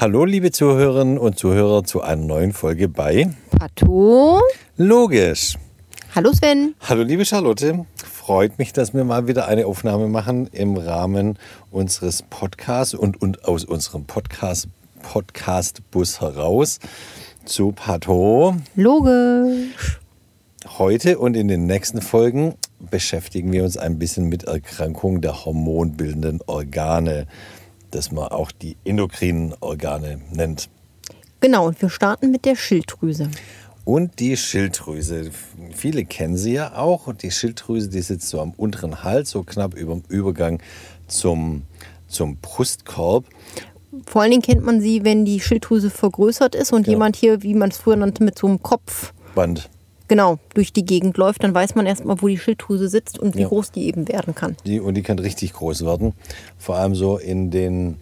Hallo, liebe Zuhörerinnen und Zuhörer, zu einer neuen Folge bei Pato. Logisch. Hallo Sven. Hallo, liebe Charlotte. Freut mich, dass wir mal wieder eine Aufnahme machen im Rahmen unseres Podcasts und, und aus unserem Podcast, Podcast-Bus heraus zu Pato. Logisch. Heute und in den nächsten Folgen beschäftigen wir uns ein bisschen mit Erkrankungen der hormonbildenden Organe, das man auch die endokrinen Organe nennt. Genau, und wir starten mit der Schilddrüse. Und die Schilddrüse. Viele kennen sie ja auch. Und die Schilddrüse, die sitzt so am unteren Hals, so knapp über dem Übergang zum, zum Brustkorb. Vor allen Dingen kennt man sie, wenn die Schilddrüse vergrößert ist und Ja. jemand hier, wie man es früher nannte, mit so einem Kopf Band. Genau durch die Gegend läuft, dann weiß man erstmal, wo die Schilddrüse sitzt und wie Ja. groß die eben werden kann. Die, und die kann richtig groß werden. Vor allem so in den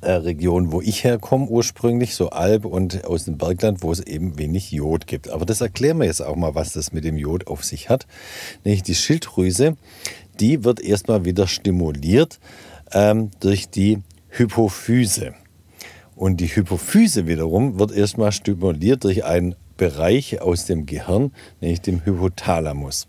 äh, Regionen, wo ich herkomme ursprünglich, so Alb und aus dem Bergland, wo es eben wenig Jod gibt. Aber das erklären wir jetzt auch mal, was das mit dem Jod auf sich hat. Nämlich die Schilddrüse, die wird erstmal wieder stimuliert ähm, durch die Hypophyse. Und die Hypophyse wiederum wird erstmal stimuliert durch einen Bereich aus dem Gehirn, nämlich dem Hypothalamus.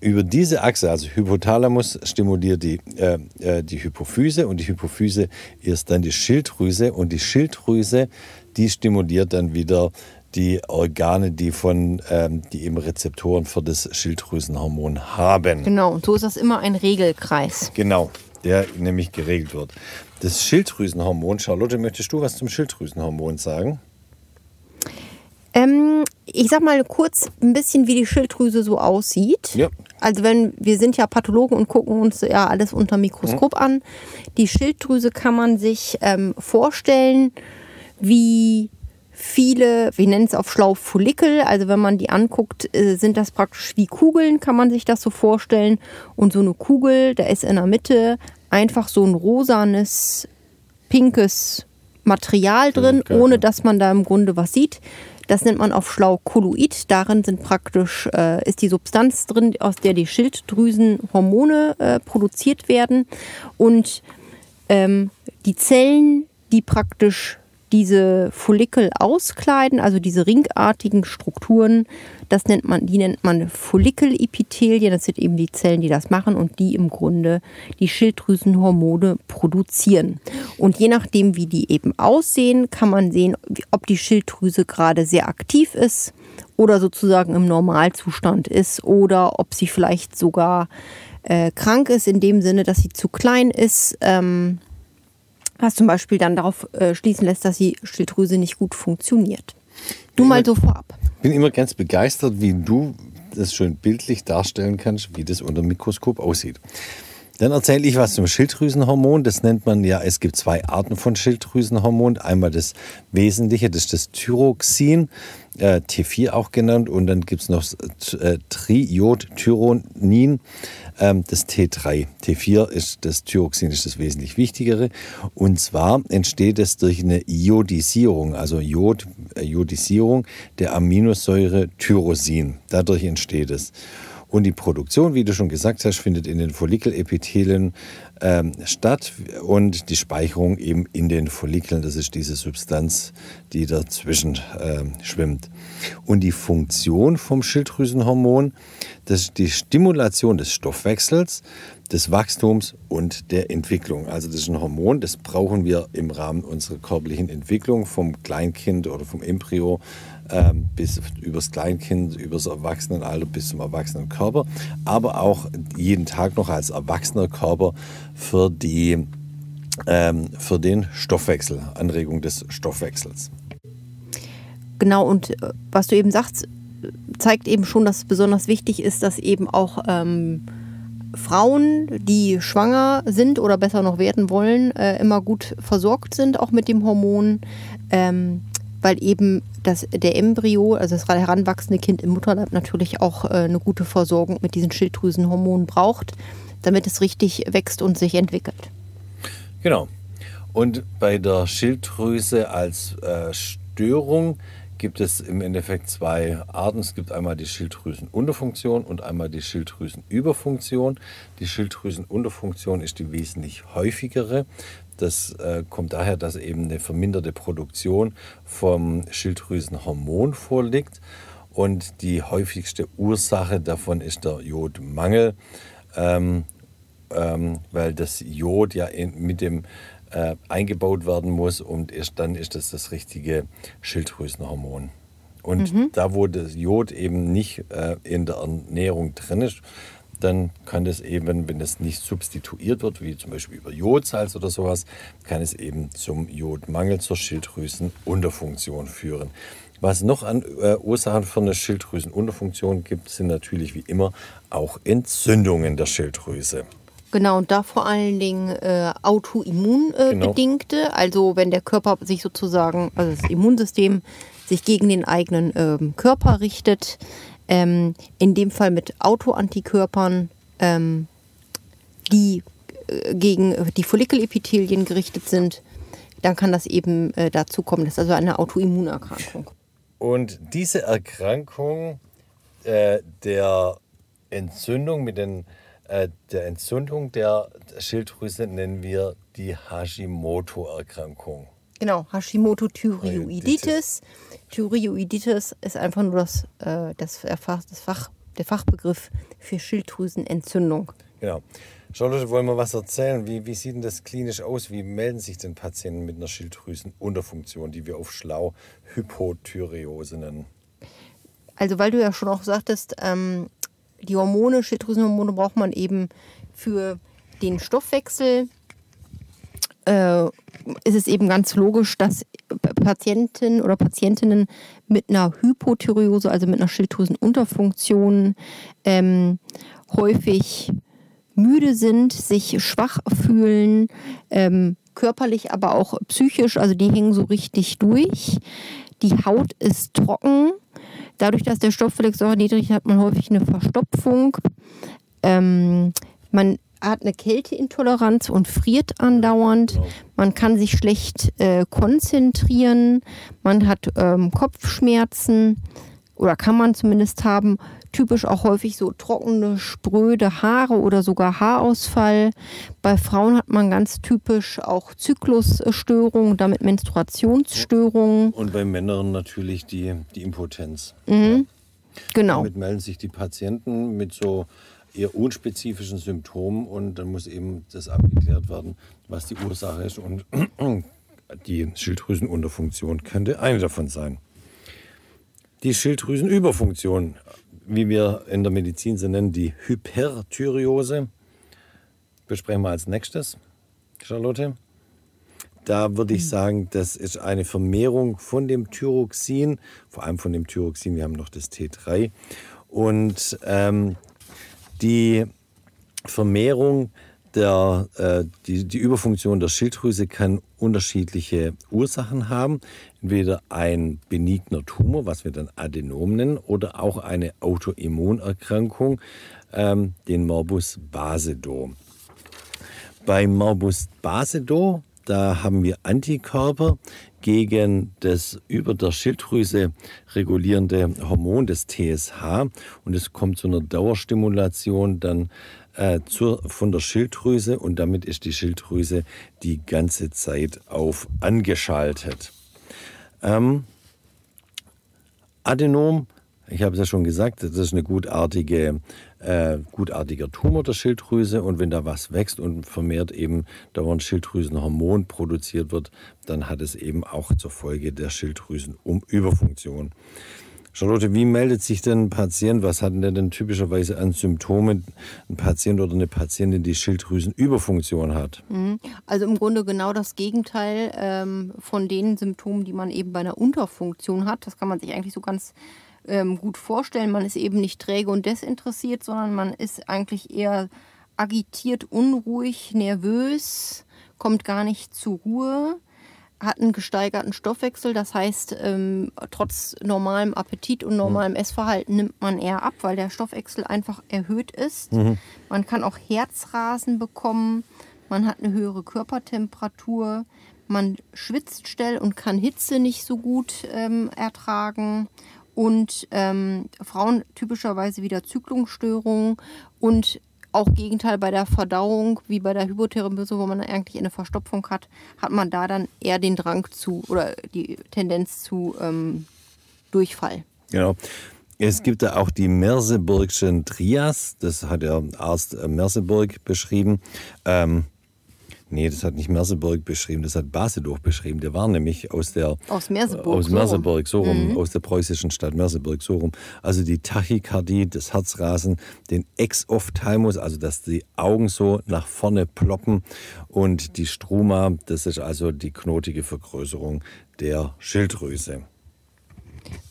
Über diese Achse, also Hypothalamus, stimuliert die, äh, äh, die Hypophyse und die Hypophyse ist dann die Schilddrüse und die Schilddrüse, die stimuliert dann wieder die Organe, die von ähm, die eben Rezeptoren für das Schilddrüsenhormon haben. Genau, und so ist das immer ein Regelkreis. Genau, der nämlich geregelt wird. Das Schilddrüsenhormon, Charlotte, möchtest du was zum Schilddrüsenhormon sagen? Ähm, ich sag mal kurz ein bisschen, wie die Schilddrüse so aussieht. Ja. Also wenn wir sind ja Pathologen und gucken uns ja alles unter Mikroskop an. Die Schilddrüse kann man sich ähm, vorstellen, wie viele, wir nennen es auf schlau Follikel, also wenn man die anguckt, äh, sind das praktisch wie Kugeln, kann man sich das so vorstellen. Und so eine Kugel, da ist in der Mitte einfach so ein rosanes, pinkes Material drin, ohne dass man da im Grunde was sieht. Das nennt man auf schlau Kolloid. Darin sind praktisch, äh, ist die Substanz drin, aus der die Schilddrüsenhormone äh, produziert werden. Und ähm, die Zellen, die praktisch diese Follikel auskleiden, also diese ringartigen Strukturen, das nennt man, die nennt man Follikelepithelien. Das sind eben die Zellen, die das machen und die im Grunde die Schilddrüsenhormone produzieren. Und je nachdem, wie die eben aussehen, kann man sehen, ob die Schilddrüse gerade sehr aktiv ist oder sozusagen im Normalzustand ist oder ob sie vielleicht sogar äh, krank ist, in dem Sinne, dass sie zu klein ist. Ähm, was zum Beispiel dann darauf äh, schließen lässt, dass die Schilddrüse nicht gut funktioniert. Du mal so vorab. bin immer ganz begeistert, wie du das schön bildlich darstellen kannst, wie das unter dem Mikroskop aussieht. Dann erzähle ich was zum Schilddrüsenhormon. Das nennt man ja, es gibt zwei Arten von Schilddrüsenhormon. Einmal das Wesentliche, das ist das Thyroxin, äh, T4 auch genannt. Und dann gibt es noch äh, Triiodtyronin, ähm, das T3. T4 ist das Thyroxin, ist das wesentlich wichtigere. Und zwar entsteht es durch eine Iodisierung, also Jod, äh, Iodisierung der Aminosäure Tyrosin. Dadurch entsteht es. Und die Produktion, wie du schon gesagt hast, findet in den Follikelepithelien ähm, statt und die Speicherung eben in den Follikeln. Das ist diese Substanz, die dazwischen ähm, schwimmt. Und die Funktion vom Schilddrüsenhormon, das die Stimulation des Stoffwechsels, des Wachstums und der Entwicklung. Also das ist ein Hormon, das brauchen wir im Rahmen unserer körperlichen Entwicklung vom Kleinkind oder vom Embryo ähm, bis übers Kleinkind, übers Erwachsenenalter bis zum erwachsenen Körper, aber auch jeden Tag noch als erwachsener Körper für, die, ähm, für den Stoffwechsel, Anregung des Stoffwechsels. Genau, und äh, was du eben sagst, zeigt eben schon, dass es besonders wichtig ist, dass eben auch ähm, Frauen, die schwanger sind oder besser noch werden wollen, äh, immer gut versorgt sind, auch mit dem Hormon, ähm, weil eben das, der Embryo, also das heranwachsende Kind im Mutterleib natürlich auch äh, eine gute Versorgung mit diesen Schilddrüsenhormonen braucht, damit es richtig wächst und sich entwickelt. Genau. Und bei der Schilddrüse als äh, Störung gibt es im Endeffekt zwei Arten. Es gibt einmal die Schilddrüsenunterfunktion und einmal die Schilddrüsenüberfunktion. Die Schilddrüsenunterfunktion ist die wesentlich häufigere. Das äh, kommt daher, dass eben eine verminderte Produktion vom Schilddrüsenhormon vorliegt. Und die häufigste Ursache davon ist der Jodmangel, ähm, ähm, weil das Jod ja in, mit dem äh, eingebaut werden muss und erst dann ist das das richtige Schilddrüsenhormon. Und mhm. da, wo das Jod eben nicht äh, in der Ernährung drin ist, dann kann es eben, wenn es nicht substituiert wird, wie zum Beispiel über Jodsalz oder sowas, kann es eben zum Jodmangel, zur Schilddrüsenunterfunktion führen. Was noch an äh, Ursachen für eine Schilddrüsenunterfunktion gibt, sind natürlich wie immer auch Entzündungen der Schilddrüse. Genau, und da vor allen Dingen äh, autoimmunbedingte, äh, genau. also wenn der Körper sich sozusagen, also das Immunsystem sich gegen den eigenen ähm, Körper richtet, ähm, in dem Fall mit Autoantikörpern, ähm, die äh, gegen die Follikelepithelien gerichtet sind, dann kann das eben äh, dazu kommen. Das ist also eine Autoimmunerkrankung. Und diese Erkrankung äh, der Entzündung mit den der Entzündung der Schilddrüse nennen wir die Hashimoto-Erkrankung. Genau, Hashimoto-Thyreoiditis. Thyreoiditis ist einfach nur das, äh, das, das Fach, der Fachbegriff für Schilddrüsenentzündung. Genau. Charlotte, wollen wir was erzählen? Wie, wie sieht denn das klinisch aus? Wie melden sich denn Patienten mit einer Schilddrüsenunterfunktion, die wir auf schlau Hypothyreose nennen? Also, weil du ja schon auch sagtest, ähm, die Hormone, Schilddrüsenhormone braucht man eben für den Stoffwechsel. Äh, ist es eben ganz logisch, dass Patienten oder Patientinnen mit einer Hypothyreose, also mit einer Schilddrüsenunterfunktion, ähm, häufig müde sind, sich schwach fühlen, ähm, körperlich, aber auch psychisch, also die hängen so richtig durch. Die Haut ist trocken. Dadurch, dass der Stoffwechsel niedrig ist, hat man häufig eine Verstopfung. Ähm, man hat eine Kälteintoleranz und friert andauernd. Genau. Man kann sich schlecht äh, konzentrieren. Man hat ähm, Kopfschmerzen oder kann man zumindest haben typisch auch häufig so trockene, spröde Haare oder sogar Haarausfall. Bei Frauen hat man ganz typisch auch Zyklusstörungen, damit Menstruationsstörungen. Und bei Männern natürlich die, die Impotenz. Mhm. Ja. Genau. Damit melden sich die Patienten mit so eher unspezifischen Symptomen und dann muss eben das abgeklärt werden, was die Ursache ist und die Schilddrüsenunterfunktion könnte eine davon sein. Die Schilddrüsenüberfunktion wie wir in der Medizin sie nennen, die Hyperthyreose. Besprechen wir als nächstes, Charlotte. Da würde ich sagen, das ist eine Vermehrung von dem Thyroxin, vor allem von dem Thyroxin, wir haben noch das T3. Und ähm, die Vermehrung der, äh, die, die Überfunktion der Schilddrüse kann unterschiedliche Ursachen haben. Entweder ein benigner Tumor, was wir dann Adenom nennen, oder auch eine Autoimmunerkrankung, ähm, den Morbus Basedow. Bei Morbus Basedow, da haben wir Antikörper gegen das über der Schilddrüse regulierende Hormon, des TSH. Und es kommt zu einer Dauerstimulation dann äh, zur, von der Schilddrüse und damit ist die Schilddrüse die ganze Zeit auf angeschaltet. Ähm, Adenom, ich habe es ja schon gesagt, das ist eine gutartige, äh, gutartiger Tumor der Schilddrüse und wenn da was wächst und vermehrt eben dauernd Schilddrüsenhormon produziert wird, dann hat es eben auch zur Folge der Schilddrüsenüberfunktion. Charlotte, wie meldet sich denn ein Patient, was hat der denn typischerweise an Symptomen, ein Patient oder eine Patientin, die Schilddrüsenüberfunktion hat? Mhm. Also im Grunde genau das Gegenteil ähm, von den Symptomen, die man eben bei einer Unterfunktion hat. Das kann man sich eigentlich so ganz ähm, gut vorstellen. Man ist eben nicht träge und desinteressiert, sondern man ist eigentlich eher agitiert, unruhig, nervös, kommt gar nicht zur Ruhe hat einen gesteigerten Stoffwechsel. Das heißt, ähm, trotz normalem Appetit und normalem mhm. Essverhalten nimmt man eher ab, weil der Stoffwechsel einfach erhöht ist. Mhm. Man kann auch Herzrasen bekommen. Man hat eine höhere Körpertemperatur. Man schwitzt schnell und kann Hitze nicht so gut ähm, ertragen. Und ähm, Frauen typischerweise wieder Zyklungsstörungen und auch Gegenteil bei der Verdauung, wie bei der Hypothermose, wo man eigentlich eine Verstopfung hat, hat man da dann eher den Drang zu oder die Tendenz zu ähm, Durchfall. Genau. Es gibt da auch die Merseburgschen Trias, das hat der Arzt Merseburg beschrieben. Ähm, nee, das hat nicht Merseburg beschrieben, das hat Basedorf beschrieben. Der war nämlich aus der Aus Merseburg, aus. Merseburg, so rum, aus der preußischen Stadt Merseburg, so rum. Also die Tachykardie, das Herzrasen, den Exophthalmus, also dass die Augen so nach vorne ploppen und die Struma, das ist also die knotige Vergrößerung der Schilddrüse.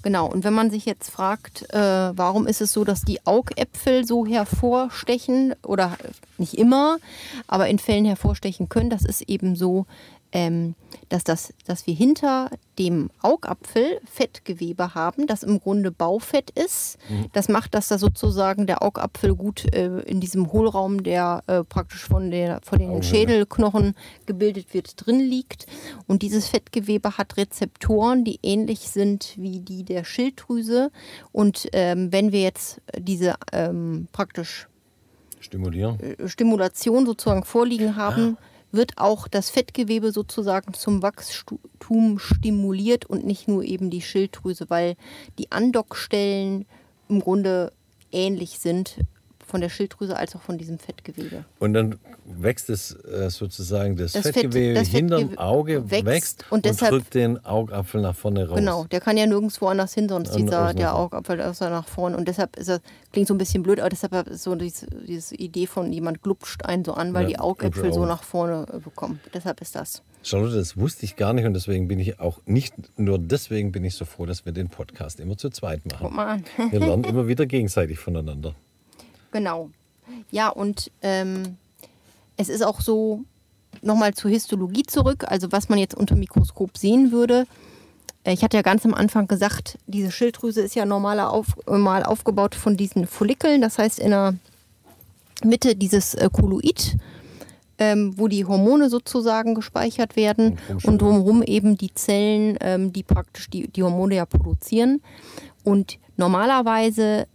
Genau, und wenn man sich jetzt fragt, äh, warum ist es so, dass die Augäpfel so hervorstechen oder nicht immer, aber in Fällen hervorstechen können, das ist eben so, ähm, dass, das, dass wir hinter dem Augapfel Fettgewebe haben, das im Grunde Baufett ist. Das macht, dass da sozusagen der Augapfel gut äh, in diesem Hohlraum, der äh, praktisch von, der, von den Augenhöhle. Schädelknochen gebildet wird, drin liegt. Und dieses Fettgewebe hat Rezeptoren, die ähnlich sind wie die der Schilddrüse. Und ähm, wenn wir jetzt diese ähm, praktisch Stimulieren. äh, Stimulation sozusagen vorliegen haben, wird auch das Fettgewebe sozusagen zum Wachstum stimuliert und nicht nur eben die Schilddrüse, weil die Andockstellen im Grunde ähnlich sind von der Schilddrüse als auch von diesem Fettgewebe. Und dann wächst es äh, sozusagen das, Das Fett- Fettgewebe das hinterm Fettgewebe Auge wächst wächst, und und, deshalb- drückt den Augapfel nach vorne raus. Genau, der kann ja nirgendwo anders hin, sonst An- dieser, der Augapfel außer nach vorne. Und deshalb ist er, klingt so ein bisschen blöd, aber deshalb ist so diese, diese Idee von jemand glupscht einen so an, weil Ja, die Augäpfel so nach vorne äh, bekommen. Deshalb ist das. Charlotte, das wusste ich gar nicht und deswegen bin ich auch nicht nur deswegen bin ich so froh, dass wir den Podcast immer zu zweit Guck machen. mal an. Wir lernen immer wieder gegenseitig voneinander. Genau. Ja, und ähm, es ist auch so, nochmal zur Histologie zurück, also was man jetzt unter Mikroskop sehen würde. Äh, Ich hatte ja ganz am Anfang gesagt, diese Schilddrüse ist ja normaler auf, normal aufgebaut von diesen Follikeln, das heißt in der Mitte dieses äh, Koloid, ähm, wo die Hormone sozusagen gespeichert werden und drumherum eben die Zellen, ähm, die praktisch die, die Hormone ja produzieren. Und normalerweise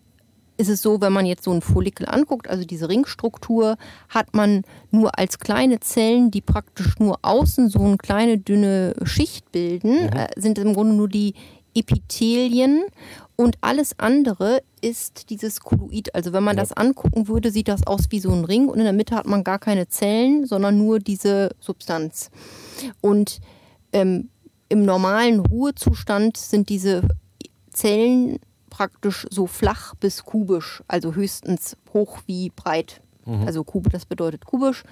ist es so, wenn man jetzt so einen Follikel anguckt, also diese Ringstruktur, hat man nur als kleine Zellen, die praktisch nur außen so eine kleine dünne Schicht bilden, äh, sind im Grunde nur die Epithelien und alles andere ist dieses Koloid. Also wenn man Ja. das angucken würde, sieht das aus wie so ein Ring und in der Mitte hat man gar keine Zellen, sondern nur diese Substanz. Und ähm, im normalen Ruhezustand sind diese Zellen praktisch so flach bis kubisch, also höchstens hoch wie breit. Also Kube, das bedeutet kubisch.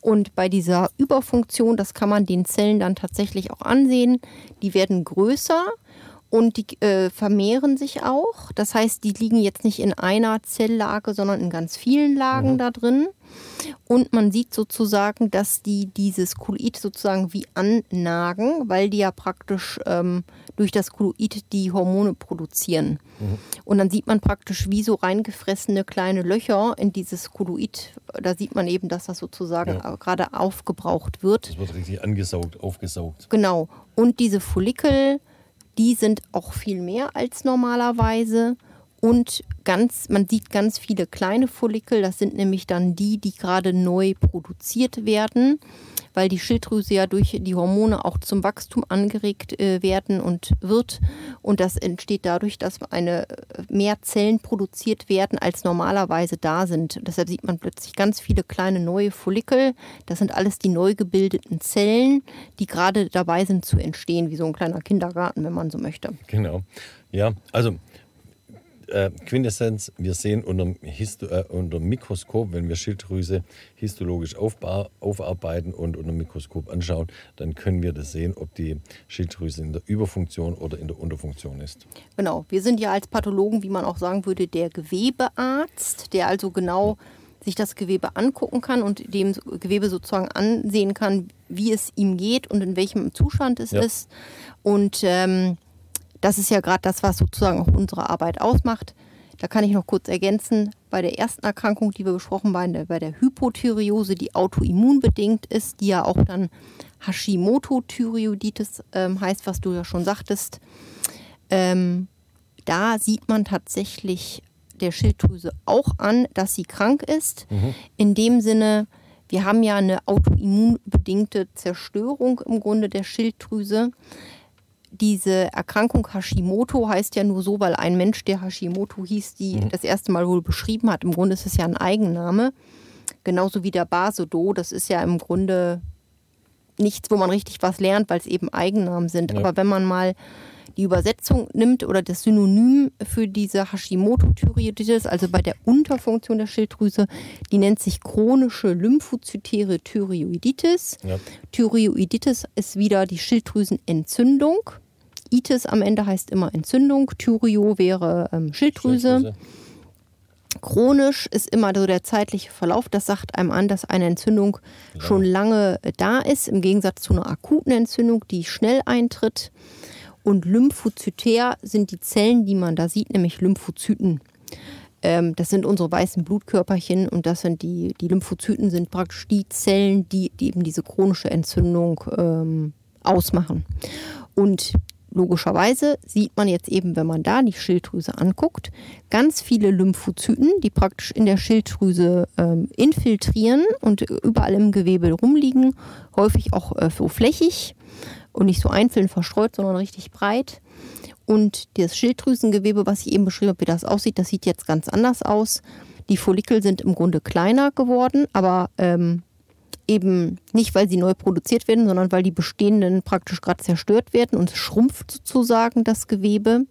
Und bei dieser Überfunktion, das kann man den Zellen dann tatsächlich auch ansehen, die werden größer und die äh, vermehren sich auch. Das heißt, die liegen jetzt nicht in einer Zelllage, sondern in ganz vielen Lagen da drin. Und man sieht sozusagen, dass die dieses Koloid sozusagen wie annagen, weil die ja praktisch ähm, durch das Koloid die Hormone produzieren. Und dann sieht man praktisch wie so reingefressene kleine Löcher in dieses Koloid. Da sieht man eben, dass das sozusagen Ja. gerade aufgebraucht wird. Das wird richtig angesaugt, aufgesaugt. Genau. Und diese Follikel, die sind auch viel mehr als normalerweise. Und ganz, man sieht ganz viele kleine Follikel. Das sind nämlich dann die, die gerade neu produziert werden, weil die Schilddrüse ja durch die Hormone auch zum Wachstum angeregt äh, werden und wird. Und das entsteht dadurch, dass eine äh, mehr Zellen produziert werden, als normalerweise da sind. Deshalb sieht man plötzlich ganz viele kleine neue Follikel. Das sind alles die neu gebildeten Zellen, die gerade dabei sind zu entstehen, wie so ein kleiner Kindergarten, wenn man so möchte. Genau. Ja, also äh, Quintessenz, wir sehen unter, Histo äh, unter Mikroskop, wenn wir Schilddrüse histologisch aufarbeiten und unter Mikroskop anschauen, dann können wir das sehen, ob die Schilddrüse in der Überfunktion oder in der Unterfunktion ist. Genau, wir sind ja als Pathologen, wie man auch sagen würde, der Gewebearzt, der also genau sich das Gewebe angucken kann und dem Gewebe sozusagen ansehen kann, wie es ihm geht und in welchem Zustand es Ja. ist. Und ähm, das ist ja gerade das, was sozusagen auch unsere Arbeit ausmacht. Da kann ich noch kurz ergänzen, bei der ersten Erkrankung, die wir besprochen haben, bei der, Hypothyreose, die autoimmunbedingt ist, die ja auch dann Hashimoto-Thyreoiditis ähm, heißt, was du ja schon sagtest, ähm, da sieht man tatsächlich der Schilddrüse auch an, dass sie krank ist. Mhm. In dem Sinne, wir haben ja eine autoimmunbedingte Zerstörung im Grunde der Schilddrüse. Diese Erkrankung Hashimoto heißt ja nur so, weil ein Mensch, der Hashimoto hieß, die mhm. das erste Mal wohl beschrieben hat. Im Grunde ist es ja ein Eigenname. Genauso wie der Basedo. Das ist ja im Grunde nichts, wo man richtig was lernt, weil es eben Eigennamen sind. Ja. Aber wenn man mal die Übersetzung nimmt oder das Synonym für diese Hashimoto-Thyreoiditis, also bei der Unterfunktion der Schilddrüse, die nennt sich chronische lymphozytäre Thyreoiditis. Ja. Thyreoiditis ist wieder die Schilddrüsenentzündung. Itis am Ende heißt immer Entzündung. Thyrio wäre ähm, Schilddrüse. Schilddrüse. Chronisch ist immer so der zeitliche Verlauf. Das sagt einem an, dass eine Entzündung ja. schon lange da ist, im Gegensatz zu einer akuten Entzündung, die schnell eintritt. Und lymphozytär sind die Zellen, die man da sieht, nämlich Lymphozyten. Ähm, das sind unsere weißen Blutkörperchen und das sind die, die Lymphozyten sind praktisch die Zellen, die, die eben diese chronische Entzündung ähm, ausmachen. Und logischerweise sieht man jetzt eben, wenn man da die Schilddrüse anguckt, ganz viele Lymphozyten, die praktisch in der Schilddrüse ähm, infiltrieren und überall im Gewebe rumliegen, häufig auch äh, so flächig und nicht so einzeln verstreut, sondern richtig breit. Und das Schilddrüsengewebe, was ich eben beschrieben habe, wie das aussieht, das sieht jetzt ganz anders aus. Die Follikel sind im Grunde kleiner geworden, aber ähm, eben nicht, weil sie neu produziert werden, sondern weil die bestehenden praktisch gerade zerstört werden und es schrumpft sozusagen das Gewebe.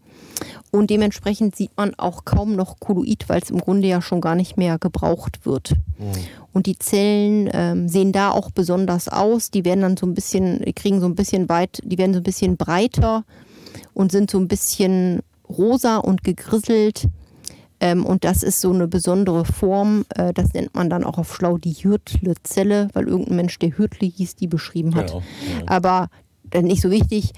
Und dementsprechend sieht man auch kaum noch Kolloid, weil es im Grunde ja schon gar nicht mehr gebraucht wird. Mhm. Und die Zellen ähm, sehen da auch besonders aus. Die werden dann so ein bisschen, kriegen so ein bisschen weit, die werden so ein bisschen breiter und sind so ein bisschen rosa und gegrisselt. Ähm, und das ist so eine besondere Form. Äh, das nennt man dann auch auf Schlau die Hürtle-Zelle, weil irgendein Mensch, der Hürtle hieß, die beschrieben hat. Genau, ja. Aber äh, nicht so wichtig.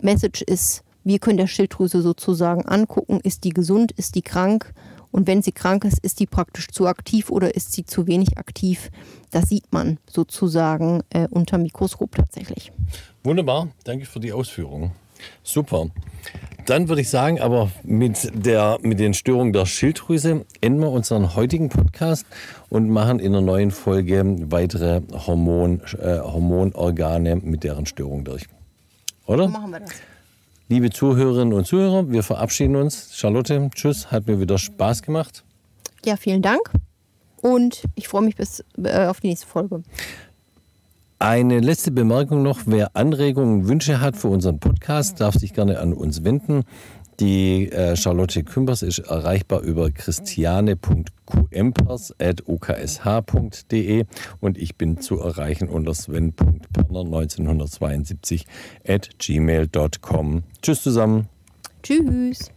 Message ist, wir können der Schilddrüse sozusagen angucken, ist die gesund, ist die krank und wenn sie krank ist, ist die praktisch zu aktiv oder ist sie zu wenig aktiv. Das sieht man sozusagen äh, unter Mikroskop tatsächlich. Wunderbar, danke für die Ausführungen. Super. Dann würde ich sagen, aber mit, der, mit den Störungen der Schilddrüse enden wir unseren heutigen Podcast und machen in einer neuen Folge weitere Hormon, äh, Hormonorgane mit deren Störung durch. Oder? So machen wir das. Liebe Zuhörerinnen und Zuhörer, wir verabschieden uns. Charlotte, tschüss, hat mir wieder Spaß gemacht. Ja, vielen Dank und ich freue mich bis äh, auf die nächste Folge. Eine letzte Bemerkung noch. Wer Anregungen, Wünsche hat für unseren Podcast, darf sich gerne an uns wenden. Die äh, Charlotte Kümpers ist erreichbar über christiane.qempers.oksh.de und ich bin zu erreichen unter sven.perner1972 at gmail.com. Tschüss zusammen. Tschüss.